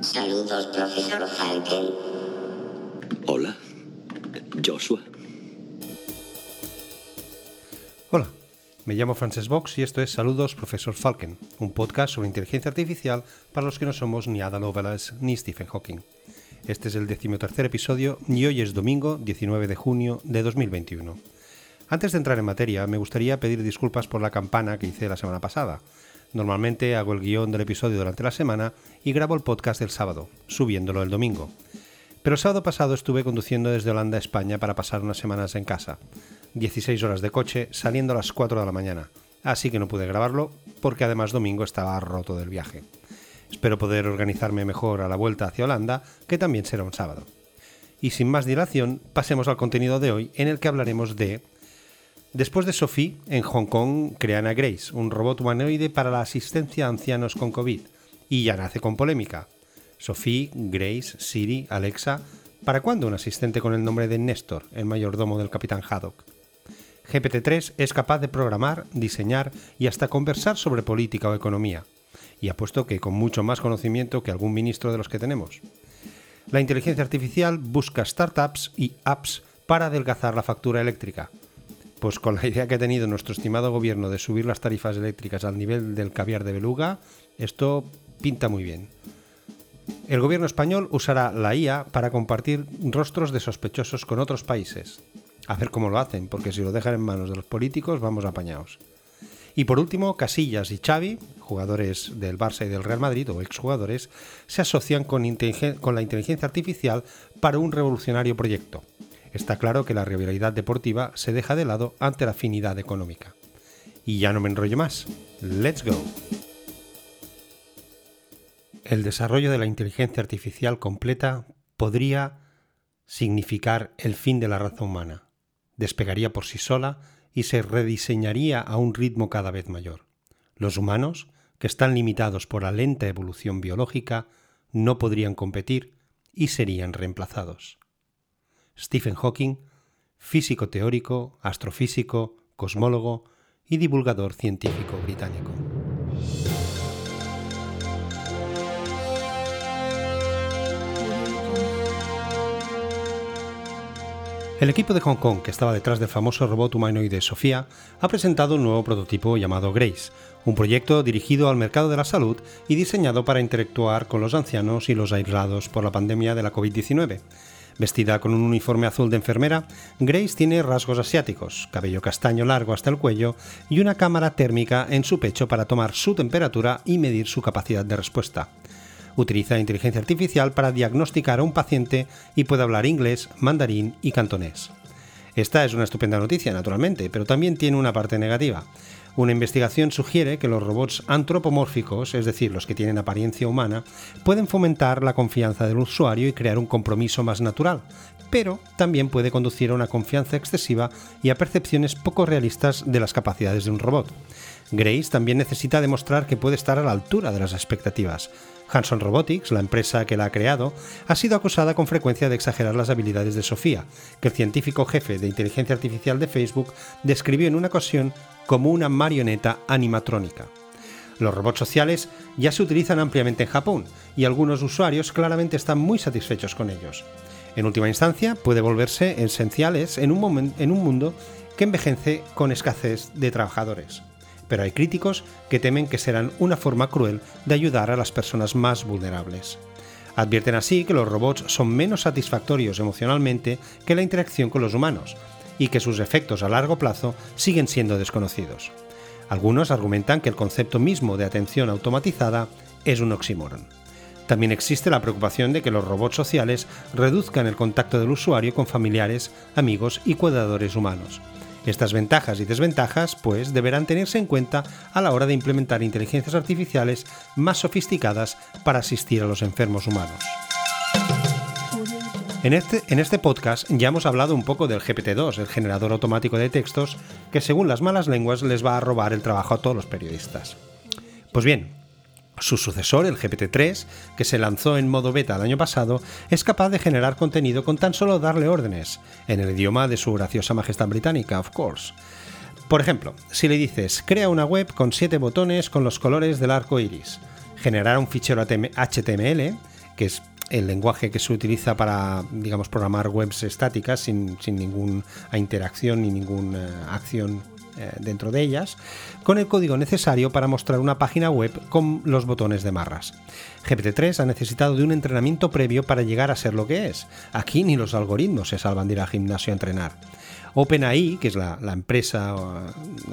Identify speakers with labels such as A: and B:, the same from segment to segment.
A: Saludos, profesor Falken.
B: Hola, Joshua.
C: Hola, me llamo Frances Box y esto es Saludos, profesor Falken, un podcast sobre inteligencia artificial para los que no somos ni Ada Lovelace ni Stephen Hawking. Este es el decimotercer episodio y hoy es domingo 19 de junio de 2021. Antes de entrar en materia, me gustaría pedir disculpas por la campana que hice la semana pasada. Normalmente hago el guion del episodio durante la semana y grabo el podcast el sábado, subiéndolo el domingo. Pero el sábado pasado estuve conduciendo desde Holanda a España para pasar unas semanas en casa. 16 horas de coche saliendo a las 4 de la mañana. Así que no pude grabarlo porque además domingo estaba roto del viaje. Espero poder organizarme mejor a la vuelta hacia Holanda, que también será un sábado. Y sin más dilación, pasemos al contenido de hoy en el que hablaremos de... Después de Sophie, en Hong Kong crean a Grace, un robot humanoide para la asistencia a ancianos con COVID, y ya nace con polémica. Sophie, Grace, Siri, Alexa, ¿para cuándo un asistente con el nombre de Néstor, el mayordomo del capitán Haddock? GPT-3 es capaz de programar, diseñar y hasta conversar sobre política o economía, y apuesto que con mucho más conocimiento que algún ministro de los que tenemos. La inteligencia artificial busca startups y apps para adelgazar la factura eléctrica. Pues con la idea que ha tenido nuestro estimado gobierno de subir las tarifas eléctricas al nivel del caviar de beluga, esto pinta muy bien. El gobierno español usará la IA para compartir rostros de sospechosos con otros países. A ver cómo lo hacen, porque si lo dejan en manos de los políticos vamos apañados. Y por último, Casillas y Xavi, jugadores del Barça y del Real Madrid o exjugadores, se asocian con, con la inteligencia artificial para un revolucionario proyecto. Está claro que la rivalidad deportiva se deja de lado ante la afinidad económica. Y ya no me enrollo más. ¡Let's go! El desarrollo de la inteligencia artificial completa podría significar el fin de la raza humana. Despegaría por sí sola y se rediseñaría a un ritmo cada vez mayor. Los humanos, que están limitados por la lenta evolución biológica, no podrían competir y serían reemplazados. Stephen Hawking, físico teórico, astrofísico, cosmólogo y divulgador científico británico. El equipo de Hong Kong, que estaba detrás del famoso robot humanoide Sofía, ha presentado un nuevo prototipo llamado Grace, un proyecto dirigido al mercado de la salud y diseñado para interactuar con los ancianos y los aislados por la pandemia de la COVID-19. Vestida con un uniforme azul de enfermera, Grace tiene rasgos asiáticos, cabello castaño largo hasta el cuello y una cámara térmica en su pecho para tomar su temperatura y medir su capacidad de respuesta utiliza inteligencia artificial para diagnosticar a un paciente y puede hablar inglés, mandarín y cantonés. Esta es una estupenda noticia, naturalmente, pero también tiene una parte negativa. Una investigación sugiere que los robots antropomórficos, es decir, los que tienen apariencia humana, pueden fomentar la confianza del usuario y crear un compromiso más natural, pero también puede conducir a una confianza excesiva y a percepciones poco realistas de las capacidades de un robot. Grace también necesita demostrar que puede estar a la altura de las expectativas, Hanson Robotics, la empresa que la ha creado, ha sido acusada con frecuencia de exagerar las habilidades de Sofía, que el científico jefe de inteligencia artificial de Facebook describió en una ocasión como una marioneta animatrónica. Los robots sociales ya se utilizan ampliamente en Japón y algunos usuarios claramente están muy satisfechos con ellos. En última instancia, puede volverse esenciales en un, en un mundo que envejece con escasez de trabajadores pero hay críticos que temen que serán una forma cruel de ayudar a las personas más vulnerables. Advierten así que los robots son menos satisfactorios emocionalmente que la interacción con los humanos, y que sus efectos a largo plazo siguen siendo desconocidos. Algunos argumentan que el concepto mismo de atención automatizada es un oxímoron. También existe la preocupación de que los robots sociales reduzcan el contacto del usuario con familiares, amigos y cuidadores humanos, estas ventajas y desventajas, pues, deberán tenerse en cuenta a la hora de implementar inteligencias artificiales más sofisticadas para asistir a los enfermos humanos. En este, en este podcast ya hemos hablado un poco del GPT-2, el generador automático de textos, que según las malas lenguas les va a robar el trabajo a todos los periodistas. Pues bien, su sucesor, el GPT-3, que se lanzó en modo beta el año pasado, es capaz de generar contenido con tan solo darle órdenes, en el idioma de su graciosa majestad británica, of course. Por ejemplo, si le dices, crea una web con 7 botones con los colores del arco iris, generará un fichero HTML que es el lenguaje que se utiliza para, digamos, programar webs estáticas sin, ninguna interacción ni ninguna acción eh, dentro de ellas, con el código necesario para mostrar una página web con los botones de marras. GPT-3 ha necesitado de un entrenamiento previo para llegar a ser lo que es. Aquí ni los algoritmos se salvan de ir al gimnasio a entrenar. OpenAI, que es la, empresa,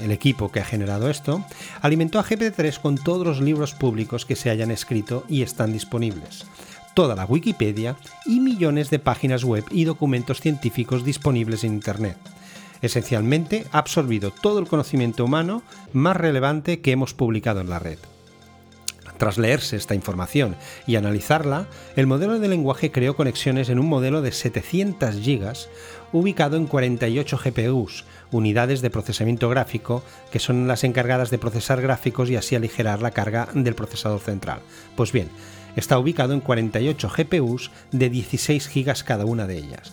C: el equipo que ha generado esto, alimentó a GPT-3 con todos los libros públicos que se hayan escrito y están disponibles toda la Wikipedia y millones de páginas web y documentos científicos disponibles en Internet. Esencialmente ha absorbido todo el conocimiento humano más relevante que hemos publicado en la red. Tras leerse esta información y analizarla, el modelo de lenguaje creó conexiones en un modelo de 700 GB ubicado en 48 GPUs, unidades de procesamiento gráfico, que son las encargadas de procesar gráficos y así aligerar la carga del procesador central. Pues bien, está ubicado en 48 GPUs de 16 GB cada una de ellas.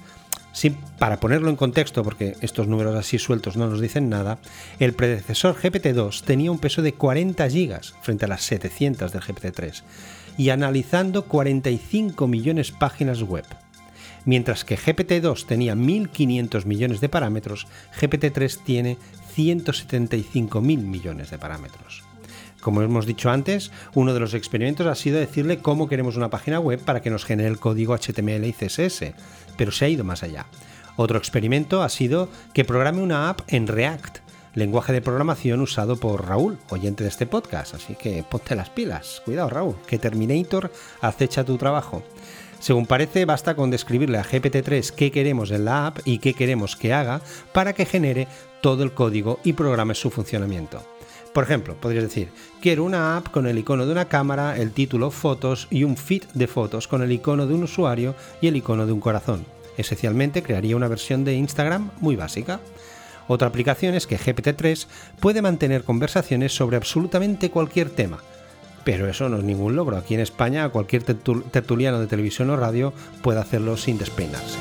C: para ponerlo en contexto, porque estos números así sueltos no nos dicen nada, el predecesor GPT-2 tenía un peso de 40 GB frente a las 700 del GPT-3 y analizando 45 millones de páginas web. Mientras que GPT-2 tenía 1.500 millones de parámetros, GPT-3 tiene 175.000 millones de parámetros. Como hemos dicho antes, uno de los experimentos ha sido decirle cómo queremos una página web para que nos genere el código HTML y CSS, pero se ha ido más allá. Otro experimento ha sido que programe una app en React, lenguaje de programación usado por Raúl, oyente de este podcast, así que ponte las pilas. Cuidado Raúl, que Terminator acecha tu trabajo. Según parece, basta con describirle a GPT-3 qué queremos en la app y qué queremos que haga para que genere todo el código y programe su funcionamiento. Por ejemplo, podrías decir, quiero una app con el icono de una cámara, el título fotos y un feed de fotos con el icono de un usuario y el icono de un corazón. Esencialmente crearía una versión de Instagram muy básica. Otra aplicación es que GPT-3 puede mantener conversaciones sobre absolutamente cualquier tema. Pero eso no es ningún logro. Aquí en España cualquier tertuliano de televisión o radio puede hacerlo sin despeinarse.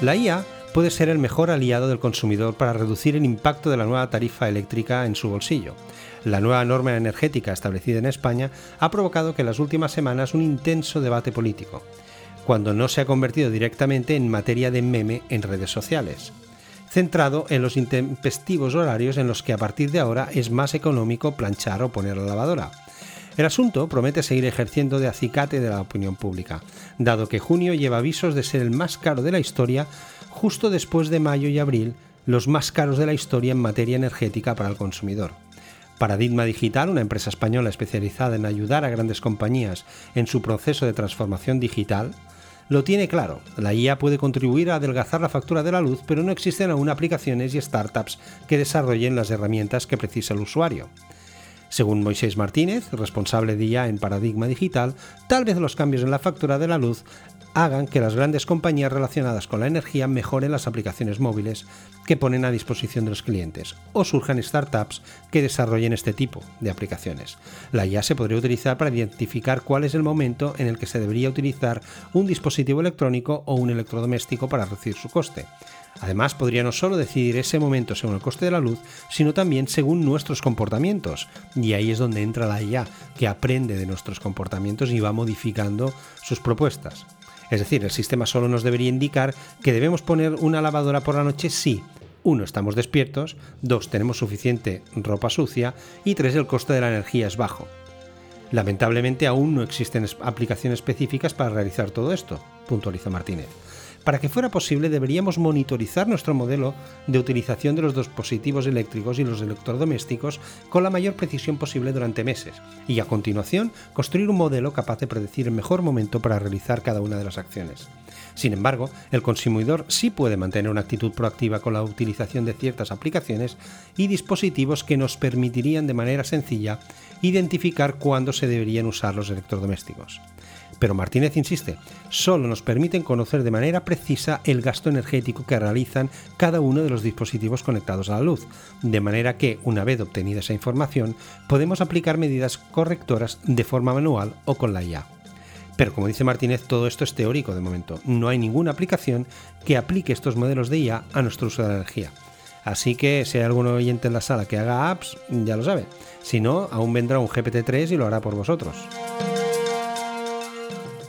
C: La IA puede ser el mejor aliado del consumidor para reducir el impacto de la nueva tarifa eléctrica en su bolsillo. La nueva norma energética establecida en España ha provocado que en las últimas semanas un intenso debate político, cuando no se ha convertido directamente en materia de meme en redes sociales, centrado en los intempestivos horarios en los que a partir de ahora es más económico planchar o poner la lavadora. El asunto promete seguir ejerciendo de acicate de la opinión pública, dado que junio lleva avisos de ser el más caro de la historia justo después de mayo y abril, los más caros de la historia en materia energética para el consumidor. Paradigma Digital, una empresa española especializada en ayudar a grandes compañías en su proceso de transformación digital, lo tiene claro. La IA puede contribuir a adelgazar la factura de la luz, pero no existen aún aplicaciones y startups que desarrollen las herramientas que precisa el usuario. Según Moisés Martínez, responsable de IA en Paradigma Digital, tal vez los cambios en la factura de la luz hagan que las grandes compañías relacionadas con la energía mejoren las aplicaciones móviles que ponen a disposición de los clientes o surjan startups que desarrollen este tipo de aplicaciones. La IA se podría utilizar para identificar cuál es el momento en el que se debería utilizar un dispositivo electrónico o un electrodoméstico para reducir su coste. Además, podría no solo decidir ese momento según el coste de la luz, sino también según nuestros comportamientos. Y ahí es donde entra la IA, que aprende de nuestros comportamientos y va modificando sus propuestas. Es decir, el sistema solo nos debería indicar que debemos poner una lavadora por la noche si, uno, estamos despiertos, dos, tenemos suficiente ropa sucia y tres, el coste de la energía es bajo. Lamentablemente aún no existen aplicaciones específicas para realizar todo esto, puntualiza Martínez. Para que fuera posible deberíamos monitorizar nuestro modelo de utilización de los dispositivos eléctricos y los electrodomésticos con la mayor precisión posible durante meses y a continuación construir un modelo capaz de predecir el mejor momento para realizar cada una de las acciones. Sin embargo, el consumidor sí puede mantener una actitud proactiva con la utilización de ciertas aplicaciones y dispositivos que nos permitirían de manera sencilla identificar cuándo se deberían usar los electrodomésticos. Pero Martínez insiste, solo nos permiten conocer de manera precisa el gasto energético que realizan cada uno de los dispositivos conectados a la luz, de manera que, una vez obtenida esa información, podemos aplicar medidas correctoras de forma manual o con la IA. Pero como dice Martínez, todo esto es teórico de momento. No hay ninguna aplicación que aplique estos modelos de IA a nuestro uso de la energía. Así que si hay algún oyente en la sala que haga apps, ya lo sabe. Si no, aún vendrá un GPT-3 y lo hará por vosotros.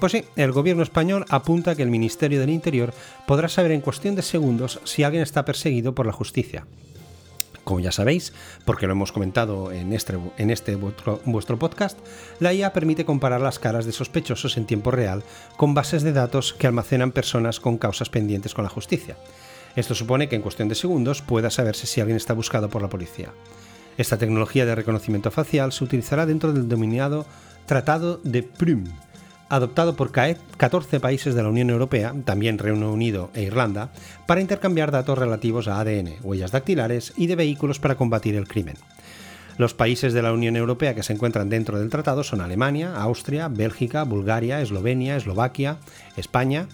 C: Pues sí, el gobierno español apunta que el Ministerio del Interior podrá saber en cuestión de segundos si alguien está perseguido por la justicia. Como ya sabéis, porque lo hemos comentado en este, este vuestro, vuestro podcast, la IA permite comparar las caras de sospechosos en tiempo real con bases de datos que almacenan personas con causas pendientes con la justicia. Esto supone que en cuestión de segundos pueda saberse si alguien está buscado por la policía. Esta tecnología de reconocimiento facial se utilizará dentro del denominado Tratado de Prüm, adoptado por 14 países de la Unión Europea, también Reino Unido e Irlanda, para intercambiar datos relativos a ADN, huellas dactilares y de vehículos para combatir el crimen. Los países de la Unión Europea que se encuentran dentro del tratado son Alemania, Austria, Bélgica, Bulgaria, Eslovenia, Eslovaquia, España,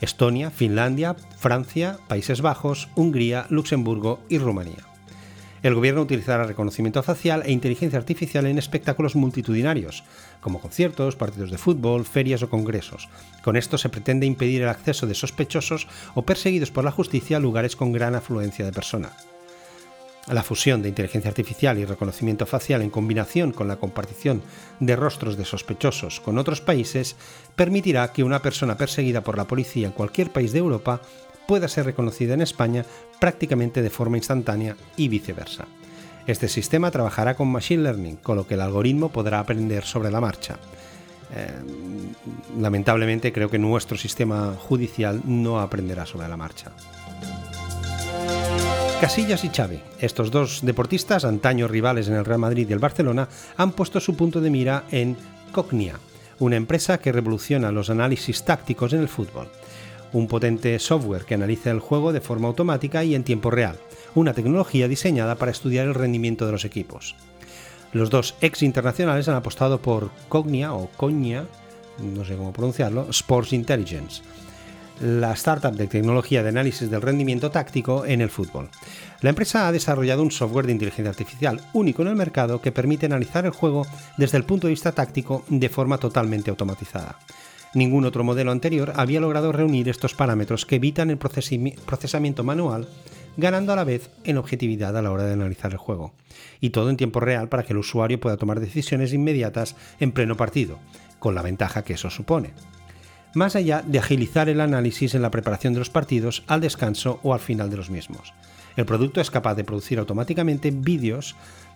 C: Estonia, Finlandia, Francia, Países Bajos, Hungría, Luxemburgo y Rumanía. El gobierno utilizará reconocimiento facial e inteligencia artificial en espectáculos multitudinarios, como conciertos, partidos de fútbol, ferias o congresos. Con esto se pretende impedir el acceso de sospechosos o perseguidos por la justicia a lugares con gran afluencia de personas. La fusión de inteligencia artificial y reconocimiento facial en combinación con la compartición de rostros de sospechosos con otros países permitirá que una persona perseguida por la policía en cualquier país de Europa pueda ser reconocida en España prácticamente de forma instantánea y viceversa. Este sistema trabajará con Machine Learning, con lo que el algoritmo podrá aprender sobre la marcha. Eh, lamentablemente creo que nuestro sistema judicial no aprenderá sobre la marcha. Casillas y Xavi, estos dos deportistas, antaño rivales en el Real Madrid y el Barcelona, han puesto su punto de mira en Cognia, una empresa que revoluciona los análisis tácticos en el fútbol un potente software que analiza el juego de forma automática y en tiempo real, una tecnología diseñada para estudiar el rendimiento de los equipos. Los dos ex internacionales han apostado por Cognia o Cognia, no sé cómo pronunciarlo, Sports Intelligence, la startup de tecnología de análisis del rendimiento táctico en el fútbol. La empresa ha desarrollado un software de inteligencia artificial único en el mercado que permite analizar el juego desde el punto de vista táctico de forma totalmente automatizada. Ningún otro modelo anterior había logrado reunir estos parámetros que evitan el procesamiento manual, ganando a la vez en objetividad a la hora de analizar el juego. Y todo en tiempo real para que el usuario pueda tomar decisiones inmediatas en pleno partido, con la ventaja que eso supone. Más allá de agilizar el análisis en la preparación de los partidos, al descanso o al final de los mismos. El producto es capaz de producir automáticamente vídeos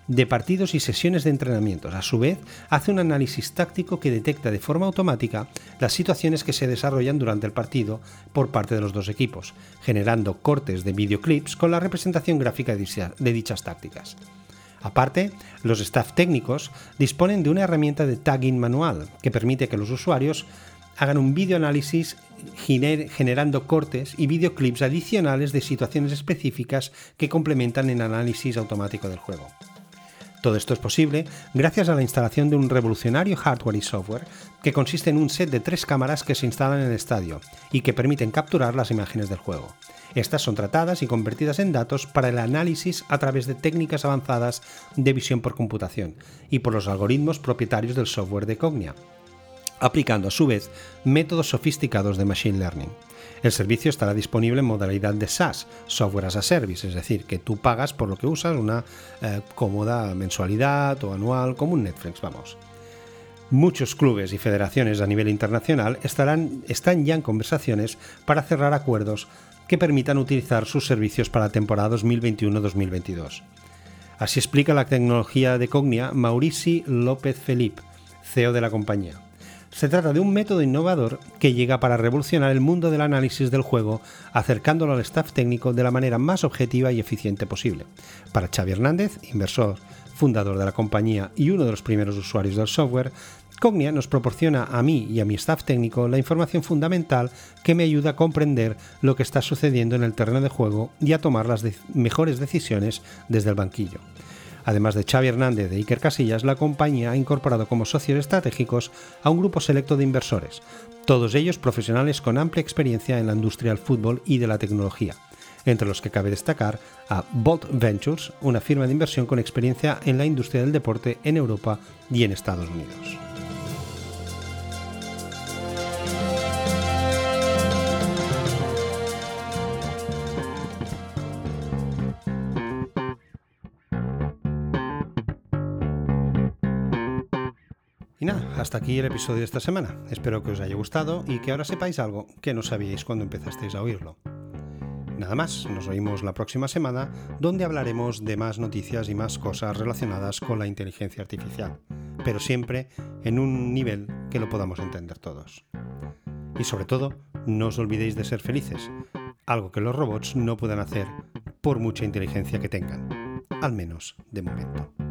C: de partidos y sesiones de entrenamientos. A su vez, hace un análisis táctico que detecta de forma automática las situaciones que se desarrollan durante el partido por parte de los dos equipos, generando cortes de videoclips con la representación gráfica de dichas tácticas. Aparte, los staff técnicos disponen de una herramienta de tagging manual que permite que los usuarios hagan un videoanálisis generando cortes y videoclips adicionales de situaciones específicas que complementan el análisis automático del juego. Todo esto es posible gracias a la instalación de un revolucionario hardware y software que consiste en un set de tres cámaras que se instalan en el estadio y que permiten capturar las imágenes del juego. Estas son tratadas y convertidas en datos para el análisis a través de técnicas avanzadas de visión por computación y por los algoritmos propietarios del software de Cognia, aplicando a su vez métodos sofisticados de Machine Learning. El servicio estará disponible en modalidad de SaaS, Software as a Service, es decir, que tú pagas por lo que usas una eh, cómoda mensualidad o anual como un Netflix, vamos. Muchos clubes y federaciones a nivel internacional estarán, están ya en conversaciones para cerrar acuerdos que permitan utilizar sus servicios para la temporada 2021-2022. Así explica la tecnología de Cognia Maurici López Felip, CEO de la compañía. Se trata de un método innovador que llega para revolucionar el mundo del análisis del juego, acercándolo al staff técnico de la manera más objetiva y eficiente posible. Para Xavi Hernández, inversor, fundador de la compañía y uno de los primeros usuarios del software, Cognia nos proporciona a mí y a mi staff técnico la información fundamental que me ayuda a comprender lo que está sucediendo en el terreno de juego y a tomar las mejores decisiones desde el banquillo. Además de Xavi Hernández de Iker Casillas, la compañía ha incorporado como socios estratégicos a un grupo selecto de inversores, todos ellos profesionales con amplia experiencia en la industria del fútbol y de la tecnología, entre los que cabe destacar a Bolt Ventures, una firma de inversión con experiencia en la industria del deporte en Europa y en Estados Unidos. Hasta aquí el episodio de esta semana. Espero que os haya gustado y que ahora sepáis algo que no sabíais cuando empezasteis a oírlo. Nada más, nos oímos la próxima semana donde hablaremos de más noticias y más cosas relacionadas con la inteligencia artificial, pero siempre en un nivel que lo podamos entender todos. Y sobre todo, no os olvidéis de ser felices, algo que los robots no puedan hacer por mucha inteligencia que tengan, al menos de momento.